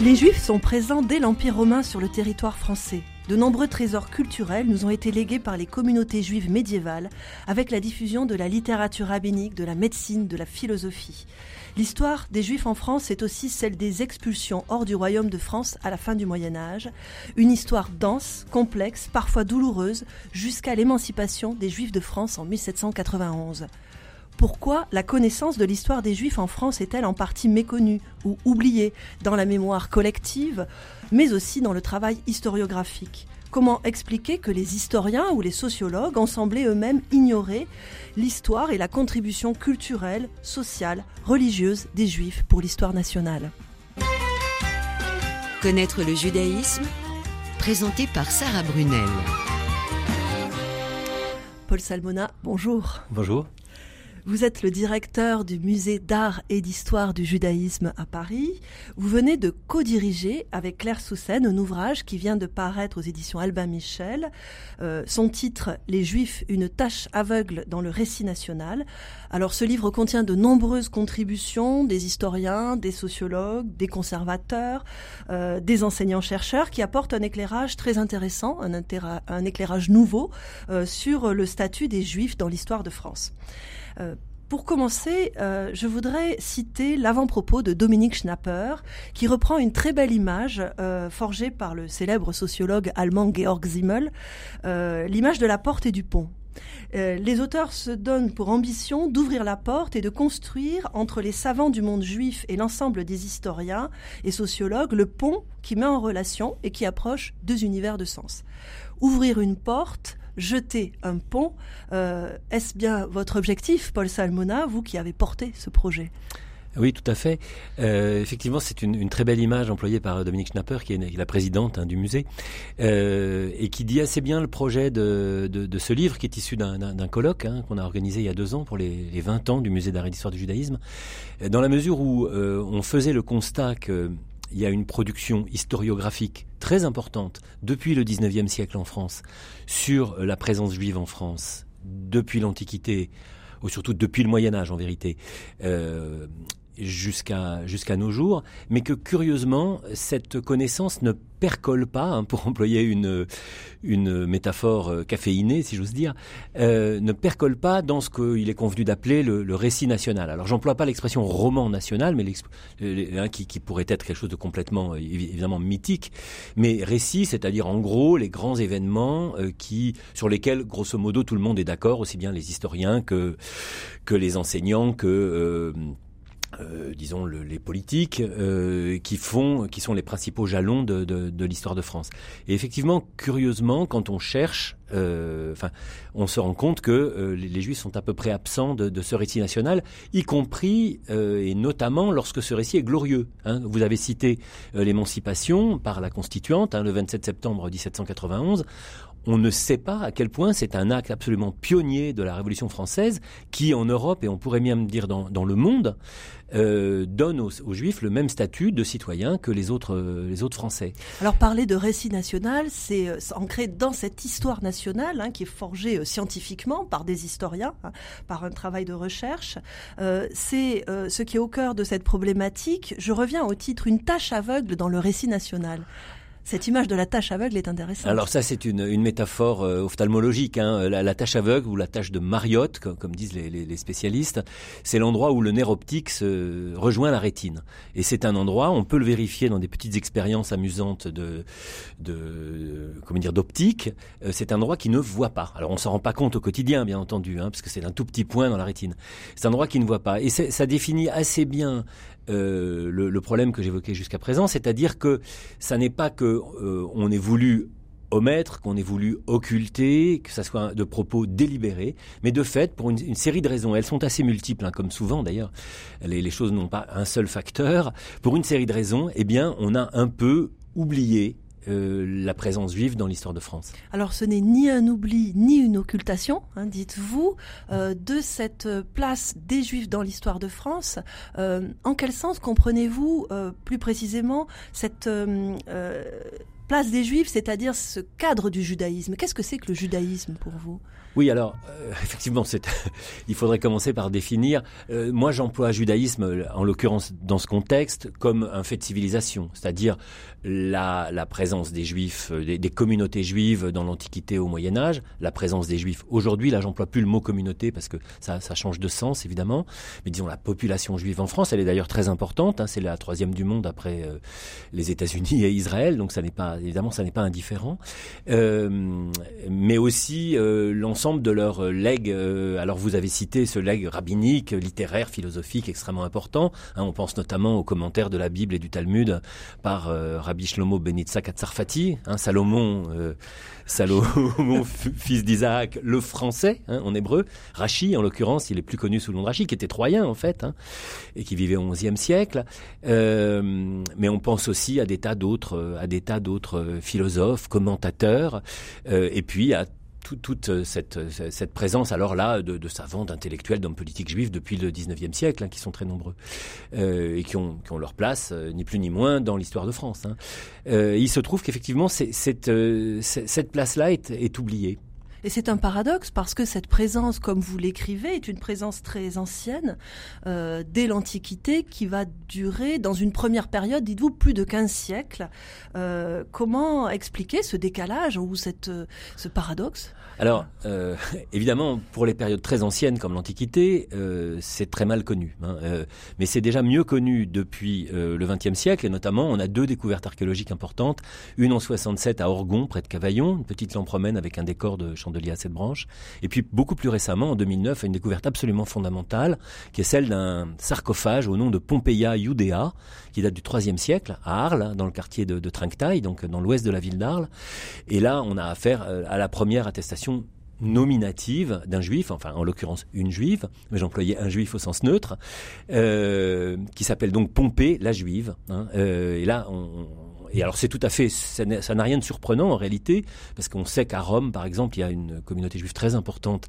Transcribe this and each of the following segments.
Les Juifs sont présents dès l'Empire romain sur le territoire français. De nombreux trésors culturels nous ont été légués par les communautés juives médiévales avec la diffusion de la littérature rabbinique, de la médecine, de la philosophie. L'histoire des Juifs en France est aussi celle des expulsions hors du royaume de France à la fin du Moyen Âge, une histoire dense, complexe, parfois douloureuse, jusqu'à l'émancipation des Juifs de France en 1791. Pourquoi la connaissance de l'histoire des Juifs en France est-elle en partie méconnue ou oubliée dans la mémoire collective, mais aussi dans le travail historiographique? Comment expliquer que les historiens ou les sociologues ont semblé eux-mêmes ignorer l'histoire et la contribution culturelle, sociale, religieuse des Juifs pour l'histoire nationale? Connaître le judaïsme Présenté par Sarah Brunel. Paul Salmona, bonjour. Bonjour. Vous êtes le directeur du musée d'art et d'histoire du judaïsme à Paris. Vous venez de co-diriger avec Claire Soussen un ouvrage qui vient de paraître aux éditions Albin Michel. Euh, son titre Les Juifs, une tâche aveugle dans le récit national. Alors ce livre contient de nombreuses contributions des historiens, des sociologues, des conservateurs, euh, des enseignants-chercheurs qui apportent un éclairage très intéressant, un, un éclairage nouveau euh, sur le statut des Juifs dans l'histoire de France. Euh, pour commencer, euh, je voudrais citer l'avant-propos de Dominique Schnapper, qui reprend une très belle image euh, forgée par le célèbre sociologue allemand Georg Simmel, l'image de la porte et du pont. les auteurs se donnent pour ambition d'ouvrir la porte et de construire entre les savants du monde juif et l'ensemble des historiens et sociologues le pont qui met en relation et qui approche deux univers de sens. Ouvrir une porte, jeter un pont. Euh, est-ce bien votre objectif, Paul Salmona, vous qui avez porté ce projet? Oui, tout à fait. Euh, effectivement, c'est une, très belle image employée par Dominique Schnapper, qui est la présidente hein, du musée, euh, et qui dit assez bien le projet de, ce livre, qui est issu d'un colloque hein, qu'on a organisé il y a deux ans pour les, les 20 ans du musée d'art et d'histoire du judaïsme, dans la mesure où on faisait le constat que il y a une production historiographique très importante depuis le 19e siècle en France sur la présence juive en France depuis l'Antiquité, ou surtout depuis le Moyen Âge en vérité, euh, jusqu'à jusqu'à nos jours, mais que curieusement cette connaissance ne percole pas, hein, pour employer une une métaphore euh, caféinée, si j'ose dire, euh, ne percole pas dans ce qu'il est convenu d'appeler le, récit national. Alors j'emploie pas l'expression roman national, mais hein, qui, pourrait être quelque chose de complètement évidemment mythique, mais récit, c'est-à-dire en gros les grands événements qui sur lesquels grosso modo tout le monde est d'accord, aussi bien les historiens que que les enseignants que euh, disons les politiques euh, qui font, qui sont les principaux jalons de, de, de l'histoire de France. Et effectivement, curieusement, quand on cherche, euh, enfin, on se rend compte que les, les, Juifs sont à peu près absents de, ce récit national, y compris et notamment lorsque ce récit est glorieux. Hein. Vous avez cité l'émancipation par la Constituante, hein, le 27 septembre 1791 on ne sait pas à quel point c'est un acte absolument pionnier de la Révolution française qui, en Europe et on pourrait même dire dans, le monde, euh, donne aux, Juifs le même statut de citoyens que les autres, euh, les autres Français. Alors parler de récit national, c'est euh, ancré dans cette histoire nationale hein, qui est forgée scientifiquement par des historiens, hein, par un travail de recherche. c'est ce qui est au cœur de cette problématique. Je reviens au titre Une tâche aveugle dans le récit national. Cette image de la tâche aveugle est intéressante. Alors ça, c'est une, métaphore euh, ophtalmologique. Hein. La, la, tâche aveugle ou la tâche de Mariotte, comme, disent les, spécialistes, c'est l'endroit où le nerf optique se rejoint la rétine. Et c'est un endroit, on peut le vérifier dans des petites expériences amusantes de, comment dire, d'optique. Euh, c'est un endroit qui ne voit pas. Alors on s'en rend pas compte au quotidien, bien entendu, hein, parce que c'est un tout petit point dans la rétine. C'est un endroit qui ne voit pas. Et ça définit assez bien euh, le, problème que j'évoquais jusqu'à présent, c'est-à-dire que ça n'est pas que euh, on ait voulu omettre, qu'on ait voulu occulter, que ça soit de propos délibérés, mais de fait, pour une, série de raisons, elles sont assez multiples, hein, comme souvent d'ailleurs, les, les, choses n'ont pas un seul facteur, pour une série de raisons, eh bien, on a un peu oublié euh, la présence juive dans l'histoire de France. Alors ce n'est ni un oubli ni une occultation, hein, dites-vous, euh, de cette place des juifs dans l'histoire de France. Euh, en quel sens comprenez-vous plus précisément cette place des juifs, c'est-à-dire ce cadre du judaïsme? Qu'est-ce que c'est que le judaïsme pour vous? Oui, alors euh, effectivement, il faudrait commencer par définir. Euh, moi, j'emploie judaïsme, en l'occurrence dans ce contexte, comme un fait de civilisation, c'est-à-dire la, la, présence des juifs, euh, des, des communautés juives dans l'Antiquité au Moyen Âge, la présence des juifs aujourd'hui. Là, j'emploie plus le mot communauté parce que ça, ça, change de sens évidemment. Mais disons la population juive en France, elle est d'ailleurs très importante. Hein, c'est la troisième du monde après les États-Unis et Israël, donc ça n'est pas évidemment ça n'est pas indifférent. mais aussi l'ensemble de leur euh, legs. Euh, alors vous avez cité ce legs rabbinique, littéraire, philosophique extrêmement important. Hein, on pense notamment aux commentaires de la Bible et du Talmud par euh, Rabbi Shlomo Benitzak Atzarfati, hein, Salomon, Salomon fils d'Isaac, le français hein, en hébreu. Rachi, en l'occurrence, il est plus connu sous le nom de Rachi, qui était troyen en fait, et qui vivait au XIe siècle. mais on pense aussi à des tas d'autres, à des tas d'autres philosophes, commentateurs, et puis à toute euh, cette, euh, cette, présence alors là de, savants, d'intellectuels, d'hommes politiques juifs depuis le 19e siècle, hein, qui sont très nombreux, euh, et qui ont, leur place, ni plus ni moins, dans l'histoire de France. Hein. il se trouve qu'effectivement, cette, place-là est oubliée. Et c'est un paradoxe parce que cette présence, comme vous l'écrivez, est une présence très ancienne, euh, dès l'Antiquité, qui va durer dans une première période, dites-vous, plus de 15 siècles. Euh, comment expliquer ce décalage ou cette, ce paradoxe? Alors, euh, évidemment, pour les périodes très anciennes comme l'Antiquité, euh, c'est très mal connu. Hein, euh, mais c'est déjà mieux connu depuis le XXe siècle, et notamment, on a deux découvertes archéologiques importantes. Une en 67 à Orgon, près de Cavaillon, une petite lampe romaine avec un décor de chandelier à sept branches. Et puis, beaucoup plus récemment, en 2009, une découverte absolument fondamentale, qui est celle d'un sarcophage au nom de Pompeia Iudea, qui date du IIIe siècle, à Arles, dans le quartier de, de donc dans l'ouest de la ville d'Arles. Et là, on a affaire à la première attestation nominative d'un juif, enfin en l'occurrence une juive, mais j'employais un juif au sens neutre, euh, qui s'appelle donc Pompée la juive. Hein. Euh, et là, on, et alors c'est tout à fait, ça n'a rien de surprenant en réalité, parce qu'on sait qu'à Rome, par exemple, il y a une communauté juive très importante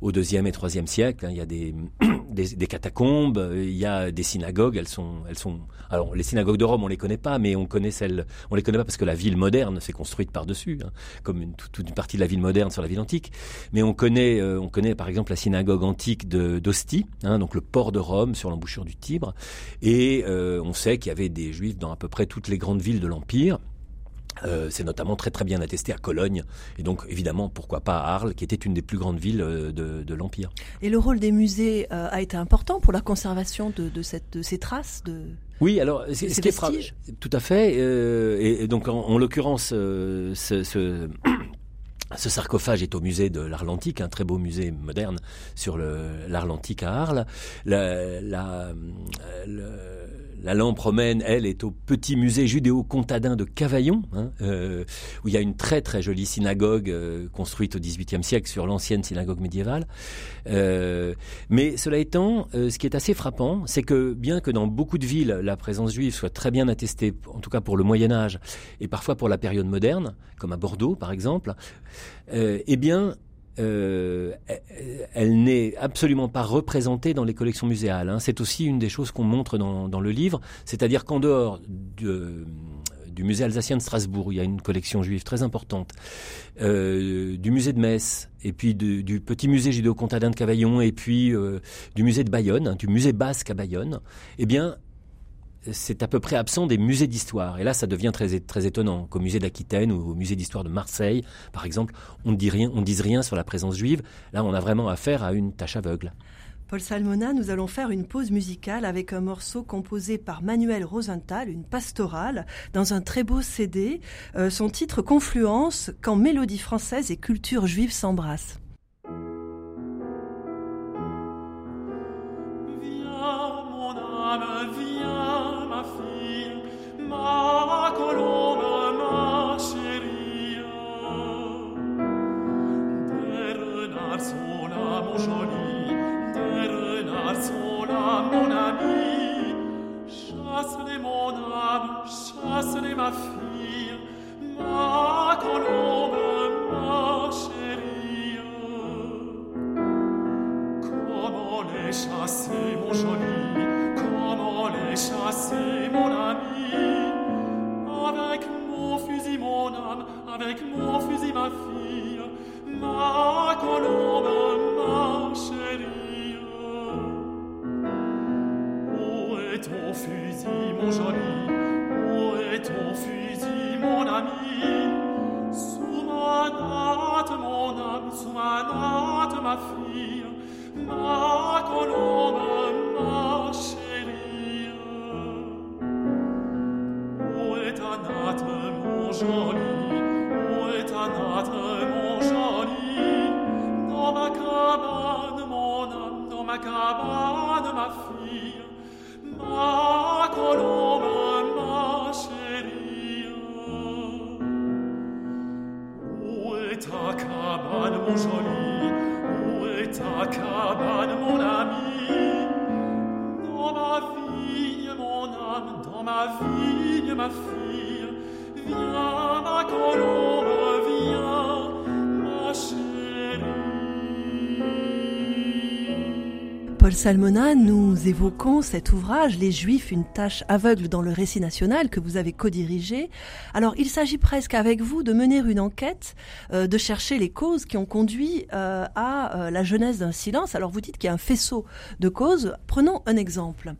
au deuxième et troisième siècle. Hein. il y a des, des, catacombes, il y a des synagogues. Elles sont, elles sont. Alors les synagogues de Rome, on les connaît pas, mais on connaît celles, on les connaît pas parce que la ville moderne s'est construite par dessus, hein, comme une, toute une partie de la ville moderne sur la ville antique. Mais on connaît, euh, on connaît par exemple la synagogue antique de d'Ostie, hein, donc le port de Rome sur l'embouchure du Tibre, et euh, on sait qu'il y avait des juifs dans à peu près toutes les grandes villes de l'empire Empire. Euh, c'est notamment très très bien attesté à Cologne et donc évidemment pourquoi pas à Arles qui était une des plus grandes villes euh, de, l'Empire. Et le rôle des musées euh, a été important pour la conservation de, cette, de ces traces de... Oui, alors ce qui est tout à fait. et, donc en, l'occurrence, ce, ce ce sarcophage est au musée de l'art antique, un très beau musée moderne sur l'art antique à Arles. La, la, la, lampe romaine, elle, est au petit musée judéo-comtadin de Cavaillon, hein, euh, où il y a une très très jolie synagogue euh, construite au XVIIIe siècle sur l'ancienne synagogue médiévale. Euh, mais cela étant, ce qui est assez frappant, c'est que bien que dans beaucoup de villes, la présence juive soit très bien attestée, en tout cas pour le Moyen Âge, et parfois pour la période moderne, comme à Bordeaux par exemple, euh, eh bien, euh, elle n'est absolument pas représentée dans les collections muséales. Hein. C'est aussi une des choses qu'on montre dans, le livre, c'est-à-dire qu'en dehors du musée alsacien de Strasbourg, il y a une collection juive très importante, euh, du musée de Metz, et puis du, petit musée judéo-comtadin de Cavaillon, et puis du musée de Bayonne, hein, du musée basque à Bayonne, eh bien, c'est à peu près absent des musées d'histoire. Et là, ça devient très, étonnant. Qu'au musée d'Aquitaine ou au musée d'histoire de Marseille, par exemple, on ne dit rien, dise rien sur la présence juive. Là, on a vraiment affaire à une tâche aveugle. Paul Salmona, nous allons faire une pause musicale avec un morceau composé par Manuel Rosenthal, une pastorale, dans un très beau CD. Euh, son titre Confluence, quand mélodie française et culture juive s'embrassent. chassez ma fille, ma colonne, ma chérie. Comment les chasser, mon joli, comment les chasser, mon ami. Avec mon fusil, mon âme, avec mon fusil, ma fille. Ma colonne, ma chérie. Où est ton fusil, mon joli? Ton fusil, mon ami. Sous ma natte, mon âme, sous ma natte, ma fille, ma colombe, Où est ta cabane, mon ami Dans ma vigne, mon âme, dans ma vigne, ma fille, viens, ma colombe, Paul Salmona, nous évoquons cet ouvrage, Les Juifs, une tâche aveugle dans le récit national, que vous avez co-dirigé. Alors, il s'agit presque avec vous de mener une enquête, euh, de chercher les causes qui ont conduit euh, à euh, la jeunesse d'un silence. Alors, vous dites qu'il y a un faisceau de causes. Prenons un exemple.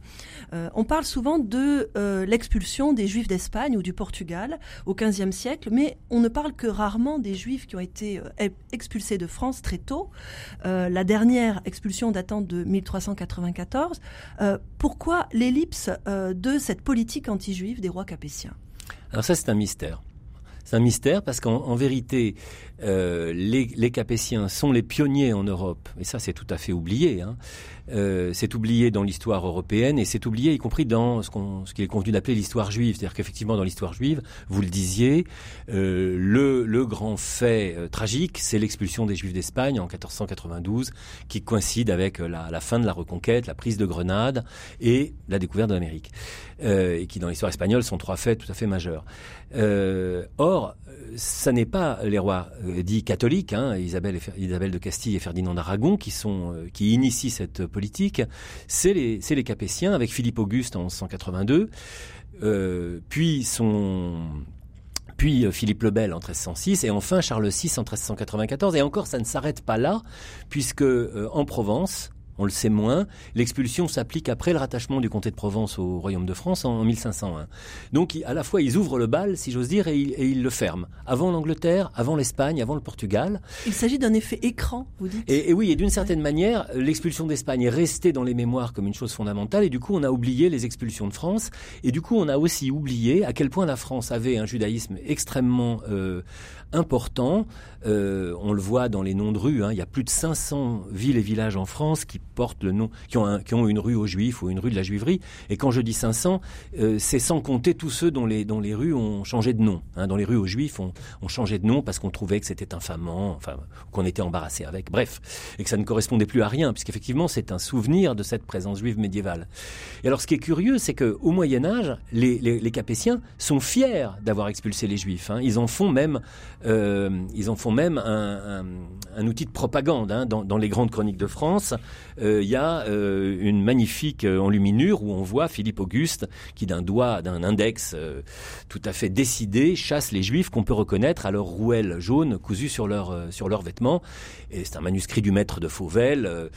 On parle souvent de l'expulsion des Juifs d'Espagne ou du Portugal au XVe siècle, mais on ne parle que rarement des Juifs qui ont été expulsés de France très tôt. La dernière expulsion datant de 1394. Euh, pourquoi l'ellipse euh, de cette politique anti-juive des rois capétiens? Alors ça, c'est un mystère. C'est un mystère parce qu'en en vérité, euh, les, Capétiens sont les pionniers en Europe, et ça c'est tout à fait oublié. Hein. Euh, c'est oublié dans l'histoire européenne et c'est oublié y compris dans ce qu'il est convenu d'appeler l'histoire juive. C'est-à-dire qu'effectivement dans l'histoire juive, vous le disiez, euh, le, grand fait tragique, c'est l'expulsion des Juifs d'Espagne en 1492, qui coïncide avec la, la, fin de la Reconquête, la prise de Grenade et la découverte de l'Amérique, et qui dans l'histoire espagnole sont trois faits tout à fait majeurs. Euh, or, ça n'est pas les rois euh, dits catholiques, hein, Isabelle, de Castille et Ferdinand d'Aragon, qui sont euh, qui initient cette politique. C'est les, Capétiens avec Philippe Auguste en 1182, euh, puis Philippe le Bel en 1306 et enfin Charles VI en 1394. Et encore, ça ne s'arrête pas là, puisque euh, en Provence, on le sait moins. L'expulsion s'applique après le rattachement du comté de Provence au royaume de France en 1501. Donc à la fois ils ouvrent le bal, si j'ose dire, et ils, et ils, le ferment. Avant l'Angleterre, avant l'Espagne, avant le Portugal. Il s'agit d'un effet écran, vous dites? Et, et oui, et d'une certaine ouais. manière, l'expulsion d'Espagne est restée dans les mémoires comme une chose fondamentale, et du coup on a oublié les expulsions de France, et du coup on a aussi oublié à quel point la France avait un judaïsme extrêmement euh, important. Euh, on le voit dans les noms de rues. Hein. Il y a plus de 500 villes et villages en France qui portent le nom, qui ont, qui ont une rue aux Juifs ou une rue de la Juiverie. Et quand je dis 500, euh, c'est sans compter tous ceux dont les, dont les rues ont changé de nom. Hein. Dont les rues aux Juifs ont, ont changé de nom parce qu'on trouvait que c'était infamant, enfin qu'on était embarrassé avec. Bref, et que ça ne correspondait plus à rien, puisqu'effectivement c'est un souvenir de cette présence juive médiévale. Et alors ce qui est curieux, c'est que au Moyen Âge, les, les, Capétiens sont fiers d'avoir expulsé les Juifs. Hein. Ils en font même euh, ils en font même un, un outil de propagande. Hein. Dans, les grandes chroniques de France, il euh, y a euh, une magnifique enluminure où on voit Philippe Auguste qui, d'un doigt, d'un index euh, tout à fait décidé, chasse les Juifs qu'on peut reconnaître à leur rouelle jaune cousue sur leurs vêtements. Et c'est un manuscrit du maître de Fauvel.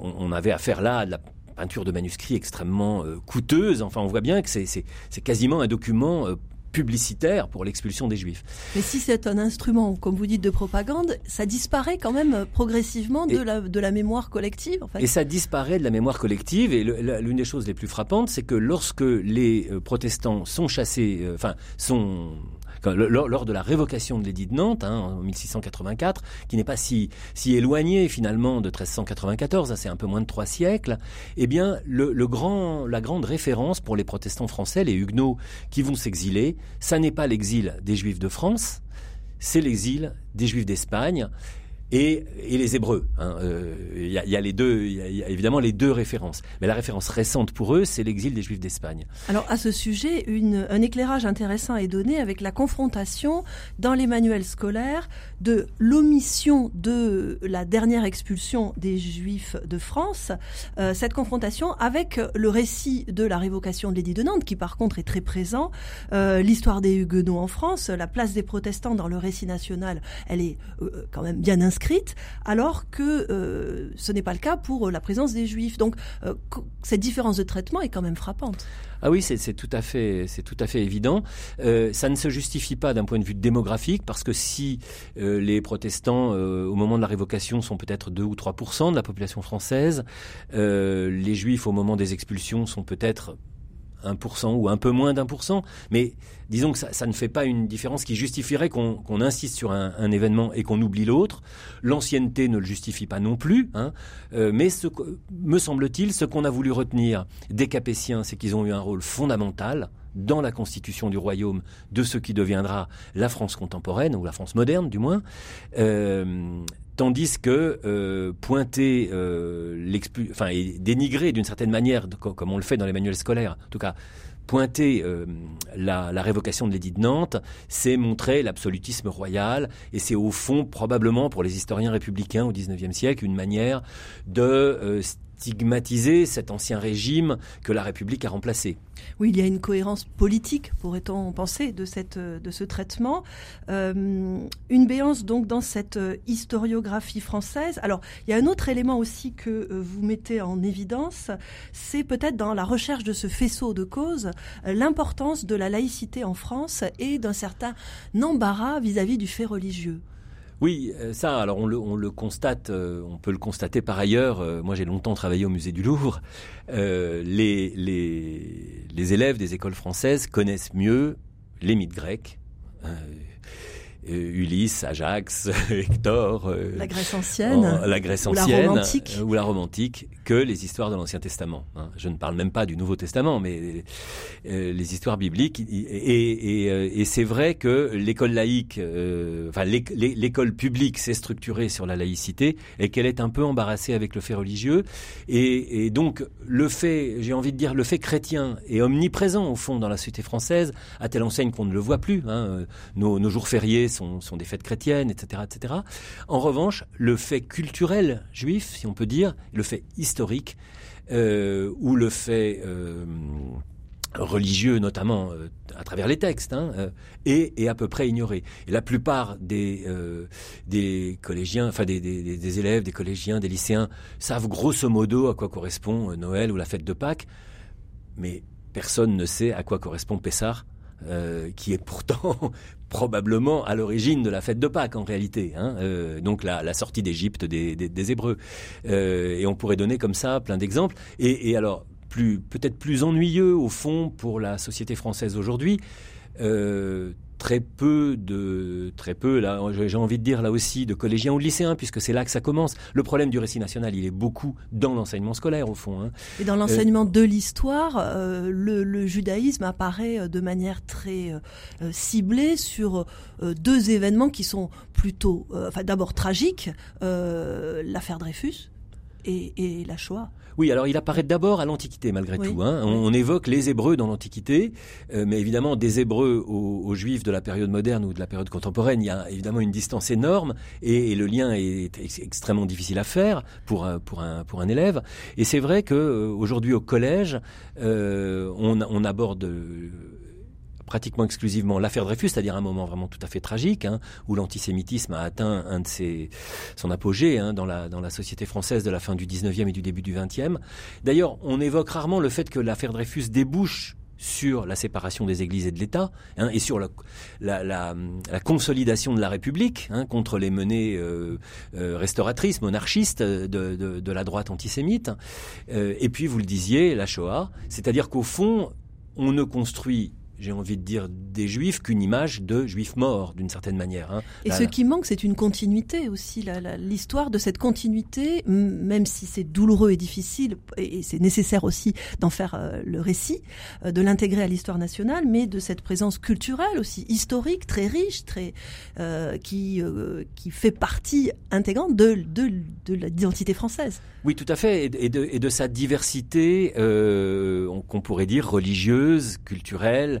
on, avait affaire là à de la peinture de manuscrits extrêmement euh, coûteuse. Enfin, on voit bien que c'est quasiment un document euh, publicitaire pour l'expulsion des Juifs. Mais si c'est un instrument, comme vous dites, de propagande, ça disparaît quand même progressivement de, et, la, de la mémoire collective. En fait. Et ça disparaît de la mémoire collective. Et l'une des choses les plus frappantes, c'est que lorsque les euh, protestants sont chassés, euh, enfin, sont lors de la révocation de l'édit de Nantes hein, en 1684, qui n'est pas si, si éloigné finalement de 1394, c'est un peu moins de trois siècles, eh bien la grande référence pour les protestants français, les huguenots qui vont s'exiler, ça n'est pas l'exil des juifs de France, c'est l'exil des juifs d'Espagne. Et, les Hébreux. Hein. Euh, il y, a, les deux, évidemment les deux références. Mais la référence récente pour eux, c'est l'exil des Juifs d'Espagne. Alors à ce sujet, un éclairage intéressant est donné avec la confrontation dans les manuels scolaires de l'omission de la dernière expulsion des Juifs de France. Euh, cette confrontation avec le récit de la révocation de l'édit de Nantes, qui par contre est très présent. Euh, L'histoire des Huguenots en France, la place des protestants dans le récit national, elle est quand même bien inscrite alors que euh, ce n'est pas le cas pour la présence des juifs. Donc euh, cette différence de traitement est quand même frappante. Ah oui, c'est tout à fait, c'est tout à fait évident. Euh, ça ne se justifie pas d'un point de vue démographique parce que si les protestants au moment de la révocation sont peut-être 2 ou 3% de la population française, les juifs au moment des expulsions sont peut-être 1% ou un peu moins d'un pour cent, mais disons que ça, ne fait pas une différence qui justifierait qu'on insiste sur un, événement et qu'on oublie l'autre. L'ancienneté ne le justifie pas non plus, hein. euh, mais me semble-t-il, ce qu'on a voulu retenir des Capétiens, c'est qu'ils ont eu un rôle fondamental dans la constitution du royaume de ce qui deviendra la France contemporaine, ou la France moderne du moins, euh, Tandis que euh, pointer, euh, et dénigrer d'une certaine manière, comme on le fait dans les manuels scolaires, en tout cas, pointer euh, la, révocation de l'édit de Nantes, c'est montrer l'absolutisme royal, et c'est au fond probablement pour les historiens républicains au XIXe siècle une manière de stigmatiser cet ancien régime que la République a remplacé. Oui, il y a une cohérence politique, pourrait-on penser, de, cette, de ce traitement. Euh, une béance donc dans cette euh, historiographie française. Alors, il y a un autre élément aussi que euh, vous mettez en évidence, c'est peut-être dans la recherche de ce faisceau de causes, l'importance de la laïcité en France et d'un certain embarras vis à -vis du fait religieux. Oui, euh, ça, alors on le, constate, euh, on peut le constater par ailleurs. Euh, moi, j'ai longtemps travaillé au musée du Louvre. les, les élèves des écoles françaises connaissent mieux les mythes grecs euh, Ulysse, Ajax, Hector, la Grèce ancienne, la Grèce ancienne, ou la romantique, que les histoires de l'Ancien Testament. Hein. Je ne parle même pas du Nouveau Testament, mais les histoires bibliques. Et, c'est vrai que l'école laïque, enfin l'école publique s'est structurée sur la laïcité et qu'elle est un peu embarrassée avec le fait religieux. Et, donc le fait, j'ai envie de dire, le fait chrétien est omniprésent au fond dans la société française, à telle enseigne qu'on ne le voit plus. Hein. Nos, jours fériés sont, des fêtes chrétiennes, etc., etc. En revanche, le fait culturel juif, si on peut dire, le fait euh, ou le fait euh, religieux notamment euh, à travers les textes, hein, est, à peu près ignoré. La plupart des, des collégiens, enfin des, des, élèves, des collégiens, des lycéens savent grosso modo à quoi correspond Noël ou la fête de Pâques, mais personne ne sait à quoi correspond Pessah euh, qui est pourtant probablement à l'origine de la fête de Pâques en réalité, hein, euh, donc la, sortie d'Égypte des, des, Hébreux. Euh, et on pourrait donner comme ça plein d'exemples. Et, alors, peut-être plus ennuyeux au fond pour la société française aujourd'hui, euh, très peu de très peu là j'ai envie de dire là aussi de collégiens ou de lycéens puisque c'est là que ça commence le problème du récit national il est beaucoup dans l'enseignement scolaire au fond hein. et dans l'enseignement de l'histoire euh, le, judaïsme apparaît euh, de manière très euh, ciblée sur deux événements qui sont plutôt enfin d'abord tragiques l'affaire Dreyfus et, et la Shoah oui, alors il apparaît d'abord à l'Antiquité malgré tout. Hein. On, évoque les Hébreux dans l'Antiquité, euh, mais évidemment des Hébreux aux, Juifs de la période moderne ou de la période contemporaine, il y a évidemment une distance énorme et, le lien est, extrêmement difficile à faire pour un, pour un, pour un élève. Et c'est vrai que euh, aujourd'hui au collège, euh, on, on aborde pratiquement exclusivement l'affaire Dreyfus, c'est-à-dire un moment vraiment tout à fait tragique, hein, où l'antisémitisme a atteint un de ses, son apogée hein, dans, la, dans la société française de la fin du 19e et du début du 20e. D'ailleurs, on évoque rarement le fait que l'affaire Dreyfus débouche sur la séparation des églises et de l'État, hein, et sur la, la, consolidation de la République contre les menées euh, euh, restauratrices, monarchistes de, de, de, la droite antisémite. Euh, et puis, vous le disiez, la Shoah, c'est-à-dire qu'au fond, on ne construit j'ai envie de dire, des juifs qu'une image de juifs morts, d'une certaine manière. Hein. Et ce qui manque, c'est une continuité aussi, l'histoire de cette continuité, même si c'est douloureux et difficile, et c'est nécessaire aussi d'en faire euh, le récit, euh, de l'intégrer à l'histoire nationale, mais de cette présence culturelle aussi, historique, très riche, très euh, qui, qui fait partie intégrante de, de, de l'identité française. Oui, tout à fait, et de, et de sa diversité, qu'on pourrait dire religieuse, culturelle,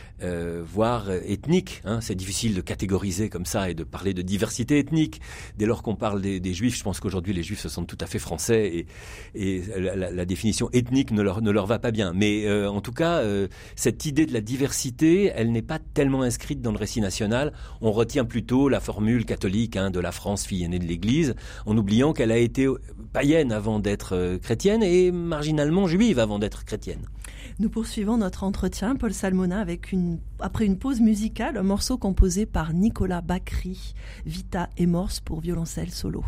euh, voire ethnique. Hein. C'est difficile de catégoriser comme ça et de parler de diversité ethnique. Dès lors qu'on parle des, juifs, je pense qu'aujourd'hui les juifs se sentent tout à fait français et, la, définition ethnique ne leur, ne leur va pas bien. Mais euh, en tout cas, euh, cette idée de la diversité, elle n'est pas tellement inscrite dans le récit national. On retient plutôt la formule catholique hein, de la France, fille aînée de l'Église, en oubliant qu'elle a été païenne avant d'être chrétienne et marginalement juive avant d'être chrétienne. Nous poursuivons notre entretien, Paul Salmona, avec une, après une pause musicale, un morceau composé par Nicolas Bacry, Vita et Morse pour violoncelle solo.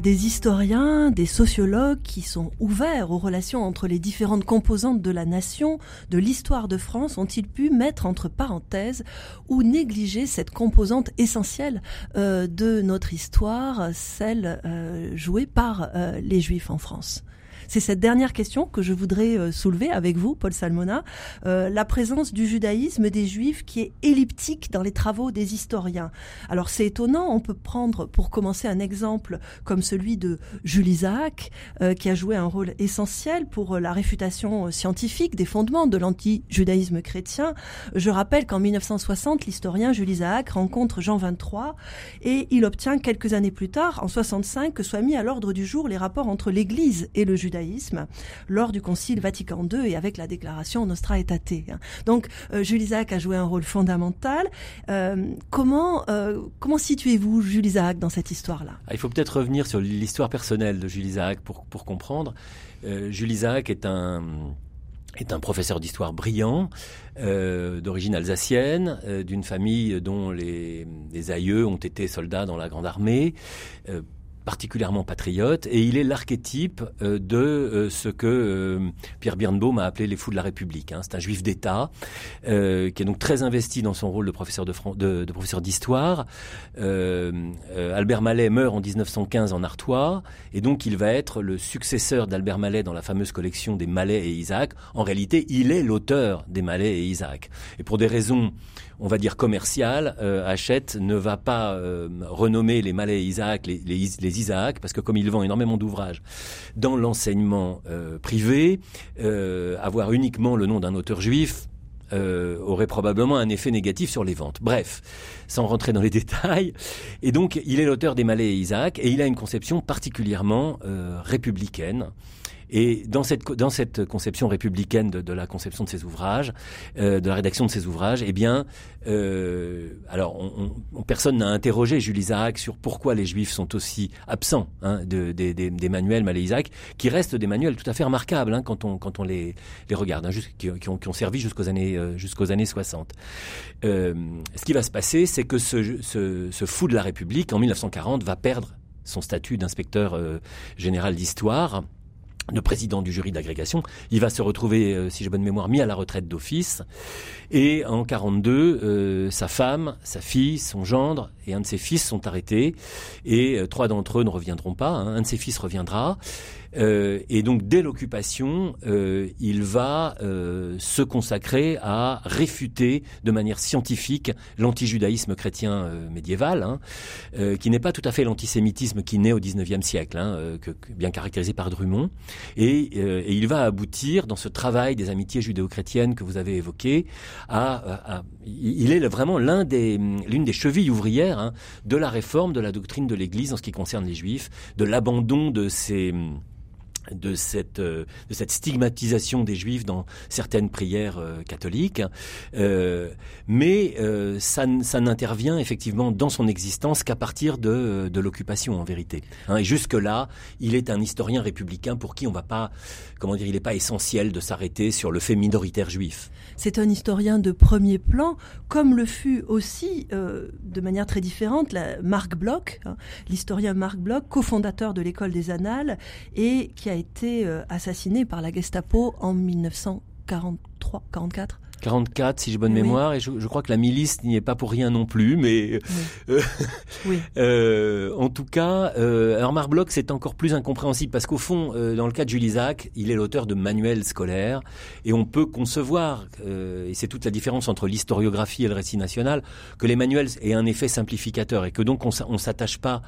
Des historiens, des sociologues qui sont ouverts aux relations entre les différentes composantes de la nation, de l'histoire de France, ont-ils pu mettre entre parenthèses ou négliger cette composante essentielle euh, de notre histoire, celle euh, jouée par les Juifs en France? C'est cette dernière question que je voudrais euh, soulever avec vous, Paul Salmona, euh, la présence du judaïsme des juifs qui est elliptique dans les travaux des historiens. Alors c'est étonnant, on peut prendre pour commencer un exemple comme celui de Jules Isaac, euh, qui a joué un rôle essentiel pour la réfutation scientifique des fondements de l'anti-judaïsme chrétien. Je rappelle qu'en 1960, l'historien Jules Isaac rencontre Jean 23 et il obtient quelques années plus tard, en 65, que soient mis à l'ordre du jour les rapports entre l'Église et le judaïsme lors du Concile Vatican II et avec la déclaration Nostra Aetate. Donc euh, Jules Isaac a joué un rôle fondamental. Euh, comment euh, comment situez-vous Jules Isaac dans cette histoire-là? Ah, Il faut peut-être revenir sur l'histoire personnelle de Jules Isaac pour, pour comprendre. Jules Isaac est un est un professeur d'histoire brillant, d'origine alsacienne, d'une famille dont les, aïeux ont été soldats dans la Grande Armée particulièrement patriote et il est l'archétype euh, de euh, ce que euh, Pierre Birnbaum a appelé les fous de la République. Hein. C'est un juif d'État qui est donc très investi dans son rôle de professeur d'histoire. Albert Mallet meurt en 1915 en Artois et donc il va être le successeur d'Albert Mallet dans la fameuse collection des Mallet et Isaac. En réalité, il est l'auteur des Mallet et Isaac. Et pour des raisons on va dire commercial, euh, Hachette ne va pas euh, renommer les Malais Isaac les, les, Isaac, parce que comme il vend énormément d'ouvrages dans l'enseignement euh, privé, avoir uniquement le nom d'un auteur juif, aurait probablement un effet négatif sur les ventes. Bref, sans rentrer dans les détails. Et donc, il est l'auteur des Malais et Isaac, et il a une conception particulièrement républicaine et dans cette, dans cette conception républicaine de, de la conception de ces ouvrages, euh, de la rédaction de ces ouvrages, eh bien, euh, alors on, on, personne n'a interrogé Jules Isaac sur pourquoi les Juifs sont aussi absents hein, de, des, manuels Malé Isaac, qui restent des manuels tout à fait remarquables hein, quand on, quand on les, les regarde, hein, qui, ont, qui, ont, servi jusqu'aux années, euh, années 60. Euh, ce qui va se passer, c'est que ce, ce, ce fou de la République, en 1940, va perdre son statut d'inspecteur euh, général d'histoire le président du jury d'agrégation. Il va se retrouver, euh, si j'ai bonne mémoire, mis à la retraite d'office. Et en 42, euh, sa femme, sa fille, son gendre et un de ses fils sont arrêtés. Et euh, trois d'entre eux ne reviendront pas. Hein. Un de ses fils reviendra. Euh, et donc dès l'occupation, euh, il va euh, se consacrer à réfuter de manière scientifique l'antijudaïsme chrétien médiéval, hein, qui n'est pas tout à fait l'antisémitisme qui naît au XIXe siècle, hein, bien caractérisé par Drummond. Et, il va aboutir dans ce travail des amitiés judéo-chrétiennes que vous avez évoqué il est vraiment l'une des chevilles ouvrières hein, de la réforme de la doctrine de l'Église en ce qui concerne les Juifs, de l'abandon de ces de cette, euh, de cette stigmatisation des juifs dans certaines prières euh, catholiques, euh, mais ça, ça n'intervient effectivement dans son existence qu'à partir de, de l'occupation en vérité. Hein, et jusque-là, il est un historien républicain pour qui on va pas, comment dire, il n'est pas essentiel de s'arrêter sur le fait minoritaire juif. C'est un historien de premier plan, comme le fut aussi, de manière très différente, la Marc Bloch, hein, l'historien Marc Bloch, cofondateur de l'école des Annales, et qui a été euh, assassiné par la Gestapo en 1943, 44. 44, si j'ai bonne mémoire, et je, crois que la milice n'y est pas pour rien non plus, mais oui. Euh, euh, en tout cas, euh, alors Marc Bloch, c'est encore plus incompréhensible parce qu'au fond, dans le cas de Jules Isaac, il est l'auteur de manuels scolaires, et on peut concevoir, et c'est toute la différence entre l'historiographie et le récit national, que les manuels aient un effet simplificateur et que donc on, on s'attache pas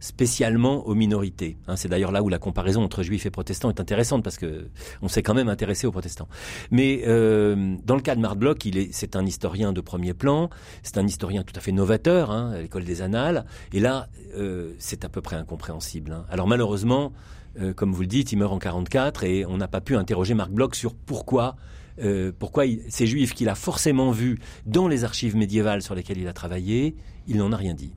spécialement aux minorités. Hein, c'est d'ailleurs là où la comparaison entre juifs et protestants est intéressante parce que on s'est quand même intéressé aux protestants. Mais euh, dans le cas de Marc Bloch, il est, c'est un historien de premier plan, c'est un historien tout à fait novateur hein, à l'école des Annales, et là, euh, c'est à peu près incompréhensible. Hein. Alors malheureusement, euh, comme vous le dites, il meurt en 44 et on n'a pas pu interroger Marc Bloch sur pourquoi euh, pourquoi ces juifs qu'il a forcément vus dans les archives médiévales sur lesquelles il a travaillé, il n'en a rien dit.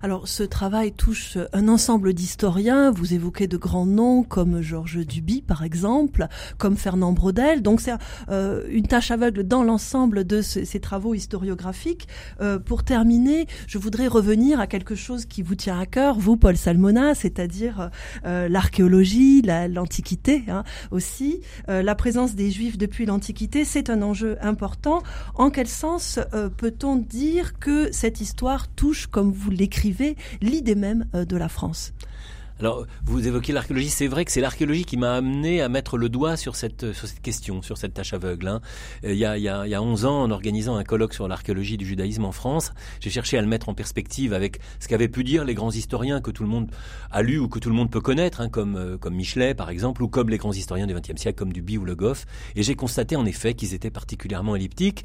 Alors ce travail touche un ensemble d'historiens, vous évoquez de grands noms comme Georges Duby par exemple, comme Fernand Braudel, donc c'est euh, une tâche aveugle dans l'ensemble de ces travaux historiographiques. Euh, pour terminer, je voudrais revenir à quelque chose qui vous tient à cœur, vous Paul Salmona, c'est-à-dire euh, l'archéologie, l'Antiquité hein, aussi. la présence des Juifs depuis l'Antiquité, c'est un enjeu important. En quel sens peut-on dire que cette histoire touche, comme vous l'écrivez, l'idée même euh, de la France. Alors, vous évoquez l'archéologie. C'est vrai que c'est l'archéologie qui m'a amené à mettre le doigt sur cette, sur cette question, sur cette tâche aveugle. Hein. Euh, il, y a, il, y a, il y a 11 ans, en organisant un colloque sur l'archéologie du judaïsme en France, j'ai cherché à le mettre en perspective avec ce qu'avaient pu dire les grands historiens que tout le monde a lu ou que tout le monde peut connaître, hein, comme, euh, comme Michelet, par exemple, ou comme les grands historiens du XXe siècle, comme Duby ou Le Goff. Et j'ai constaté, en effet, qu'ils étaient particulièrement elliptiques.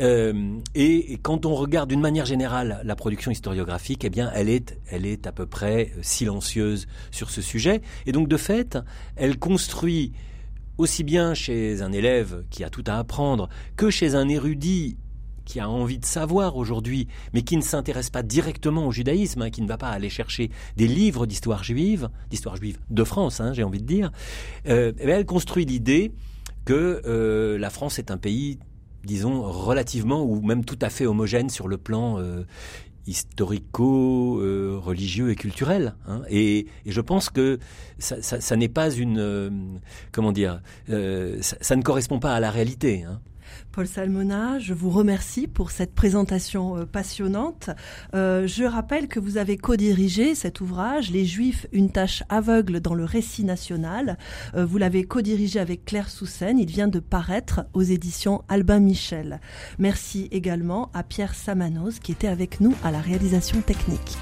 Euh, et, et, quand on regarde d'une manière générale la production historiographique, eh bien, elle est, elle est à peu près silencieuse sur ce sujet. Et donc, de fait, elle construit aussi bien chez un élève qui a tout à apprendre que chez un érudit qui a envie de savoir aujourd'hui, mais qui ne s'intéresse pas directement au judaïsme, hein, qui ne va pas aller chercher des livres d'histoire juive, d'histoire juive de France, hein, j'ai envie de dire, euh, eh elle construit l'idée que euh, la France est un pays disons relativement ou même tout à fait homogène sur le plan euh, historico-religieux et culturel. Hein. Et, je pense que ça, n'est pas une... Euh, comment dire euh, ça, ne correspond pas à la réalité. Hein. Paul Salmona, je vous remercie pour cette présentation euh, passionnante. Euh, je rappelle que vous avez co-dirigé cet ouvrage, Les Juifs, une tâche aveugle dans le récit national. Euh, vous l'avez co-dirigé avec Claire Soussen. Il vient de paraître aux éditions Albin Michel. Merci également à Pierre Samanos qui était avec nous à la réalisation technique.